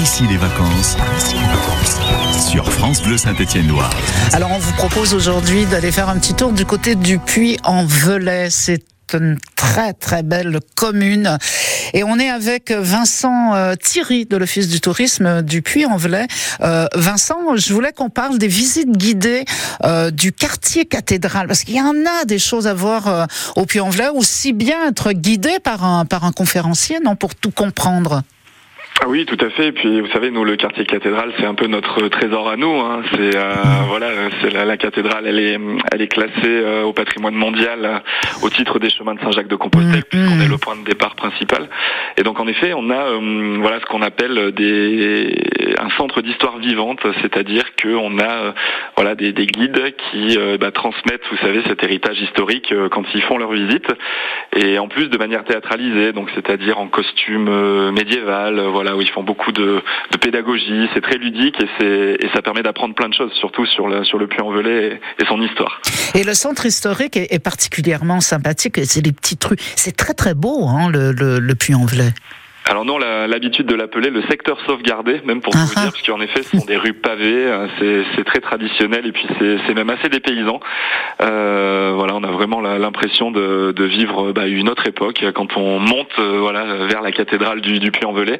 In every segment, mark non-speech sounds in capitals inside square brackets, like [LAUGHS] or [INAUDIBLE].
Ici les vacances. Sur France Bleu Saint-Étienne-Loire. Alors on vous propose aujourd'hui d'aller faire un petit tour du côté du puits en Velay. C'est une très très belle commune et on est avec Vincent euh, Thierry de l'Office du tourisme du Puy-en-Velay. Euh, Vincent, je voulais qu'on parle des visites guidées euh, du quartier cathédral parce qu'il y en a des choses à voir au Puy-en-Velay aussi bien être guidé par un par un conférencier non pour tout comprendre. Ah oui, tout à fait. Et puis, vous savez, nous, le quartier cathédral, c'est un peu notre trésor à nous. Hein. C'est euh, voilà, c'est la, la, cathédrale, elle est, elle est classée euh, au patrimoine mondial euh, au titre des chemins de Saint-Jacques de Compostelle, mmh, puisqu'on est le point de départ principal. Et donc, en effet, on a euh, voilà ce qu'on appelle des un centre d'histoire vivante, c'est-à-dire qu'on a voilà des, des, guides qui bah, transmettent, vous savez, cet héritage historique quand ils font leur visite, et en plus de manière théâtralisée, donc c'est-à-dire en costume médiéval, voilà où ils font beaucoup de, pédagogie, c'est très ludique et, ça permet d'apprendre plein de choses, surtout sur le, sur Puy-en-Velay et, son histoire. Et le centre historique est, est particulièrement sympathique, c'est les petites rues, c'est très très beau hein, le, le, le Puy-en-Velay. Alors non, l'habitude de l'appeler le secteur sauvegardé, même pour vous dire, parce qu'en effet, ce sont des rues pavées, euh, c'est très traditionnel et puis c'est même assez dépaysant. Euh, voilà, on a vraiment l'impression de, de, vivre bah, une autre époque quand on monte euh, voilà vers la cathédrale du, du Puy-en-Velay,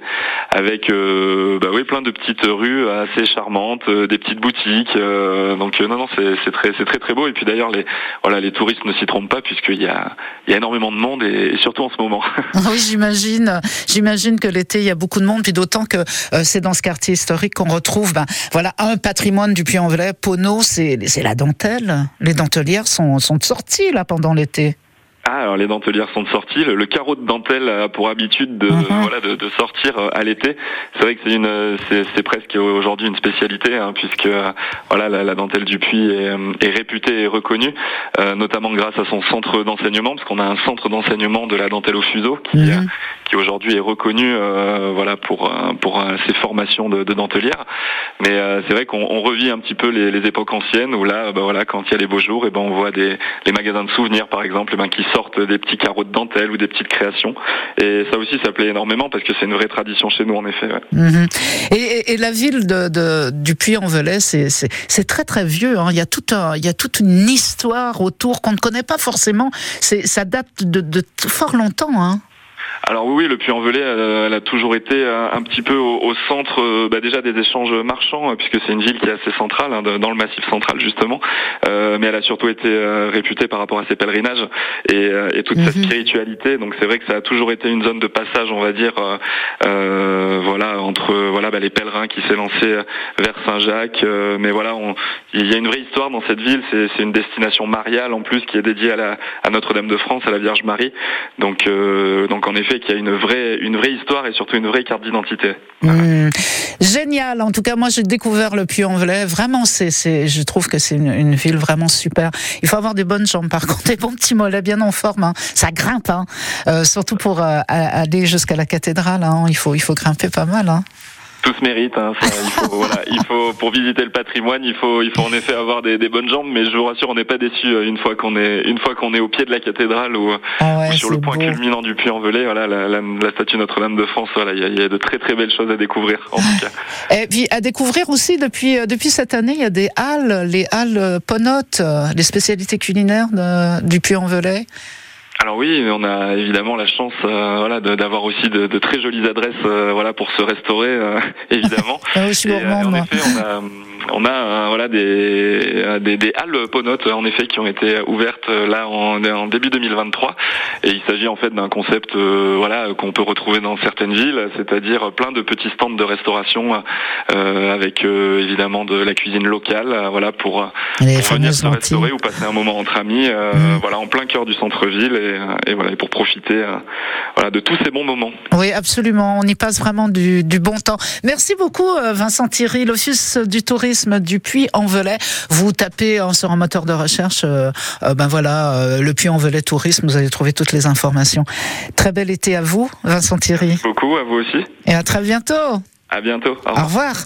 avec euh, bah oui plein de petites rues assez charmantes, des petites boutiques. donc non non, c'est très c'est très très beau et puis d'ailleurs les voilà les touristes ne s'y trompent pas puisqu'il y a il y a énormément de monde et, et surtout en ce moment. oui, j'imagine, j'imagine j'imagine que l'été, il y a beaucoup de monde, puis d'autant que euh, c'est dans ce quartier historique qu'on retrouve ben, voilà, un patrimoine du Puy-en-Velay. Pono, c'est la dentelle. Les dentelières sont, sont sorties là pendant l'été. Ah, alors les dentelières sont sorties. Le, le, carreau de dentelle a pour habitude de, mm -hmm. voilà, de, de sortir euh, à l'été. C'est vrai que c'est une, c'est presque aujourd'hui une spécialité, hein, puisque voilà, la, la, dentelle du Puy est, est réputée et reconnue, euh, notamment grâce à son centre d'enseignement, parce qu'on a un centre d'enseignement de la dentelle au fuseau qui, mm -hmm. qui aujourd'hui est reconnu, euh, voilà, pour pour ses formations de, de dentelière. Mais euh, c'est vrai qu'on revit un petit peu les, les, époques anciennes où là, bah, voilà, quand il y a les beaux jours, et ben on voit des les magasins de souvenirs, par exemple, et ben qui sortent des petits carreaux de dentelle ou des petites créations. Et ça aussi, ça plaît énormément parce que c'est une vraie tradition chez nous, en effet. Mmh. Et, la ville de, de du Puy-en-Velay, c'est très très vieux. Hein. Il, y a tout il y a toute une histoire autour qu'on ne connaît pas forcément. Ça date de, de fort longtemps. Hein. Alors oui, le Puy-en-Velay, elle, elle, a toujours été un, un petit peu au, au centre bah, déjà des échanges marchands, puisque c'est une ville qui est assez centrale, hein, dans le massif central justement, euh, mais elle a surtout été euh, réputée par rapport à ses pèlerinages et, euh, et toute sa spiritualité. Donc c'est vrai que ça a toujours été une zone de passage, on va dire, euh, voilà, entre voilà bah, les pèlerins qui s'élançaient vers Saint-Jacques. mais voilà, il y a une vraie histoire dans cette ville. C'est une destination mariale en plus qui est dédiée à, Notre-Dame de France, à la Vierge Marie. Donc, donc en effet, qu'il y a une vraie, une vraie histoire et surtout une vraie carte d'identité. Mmh. Génial. En tout cas, moi, j'ai découvert le Puy-en-Velay. Vraiment, c'est, je trouve que c'est une, une, ville vraiment super. Il faut avoir des bonnes jambes, par [LAUGHS] contre, des bons petits mollets bien en forme. Hein. Ça grimpe, hein. euh, surtout pour euh, aller jusqu'à la cathédrale. Hein. Il faut, il faut grimper pas mal. Tout se mérite. Hein, ça, il faut, voilà, il faut pour visiter le patrimoine, il faut, il faut en effet avoir des, des bonnes jambes. Mais je vous rassure, on n'est pas déçu une fois qu'on est, une fois qu'on est au pied de la cathédrale ou, ah ouais, ou sur le point beau. culminant du Puy-en-Velay. Voilà, la, la, la statue Notre-Dame de France. Voilà, il y, a, il y, a de très très belles choses à découvrir. En tout cas. [LAUGHS] Et puis à découvrir aussi depuis depuis cette année, il y a des halles, les halles Ponotes, les spécialités culinaires de, du Puy-en-Velay. Alors oui, on a évidemment la chance, euh, voilà, d'avoir aussi de, de, très jolies adresses, euh, voilà, pour se restaurer, euh, [LAUGHS] évidemment. [LAUGHS] ah oui, je suis gourmand, en effet, on a on a euh, voilà des, des, des halles Ponotes en effet qui ont été ouvertes là en, en début 2023 et il s'agit en fait d'un concept euh, voilà qu'on peut retrouver dans certaines villes, c'est-à-dire plein de petits stands de restauration euh, avec évidemment de la cuisine locale, voilà pour, pour venir se restaurer ou passer un moment entre amis, mmh. voilà en plein cœur du centre-ville et, et, voilà et pour profiter voilà de tous ces bons moments. Oui, absolument, on y passe vraiment du, du bon temps. Merci beaucoup Vincent Thierry, l'office du tourisme du Puy-en-Velay. Vous tapez hein, sur un moteur de recherche, euh, euh, ben voilà, euh, le Puy-en-Velay Tourisme, vous allez trouver toutes les informations. Très bel été à vous, Vincent Thierry. Merci beaucoup, à vous aussi. Et à très bientôt. À bientôt. Au revoir. Au revoir.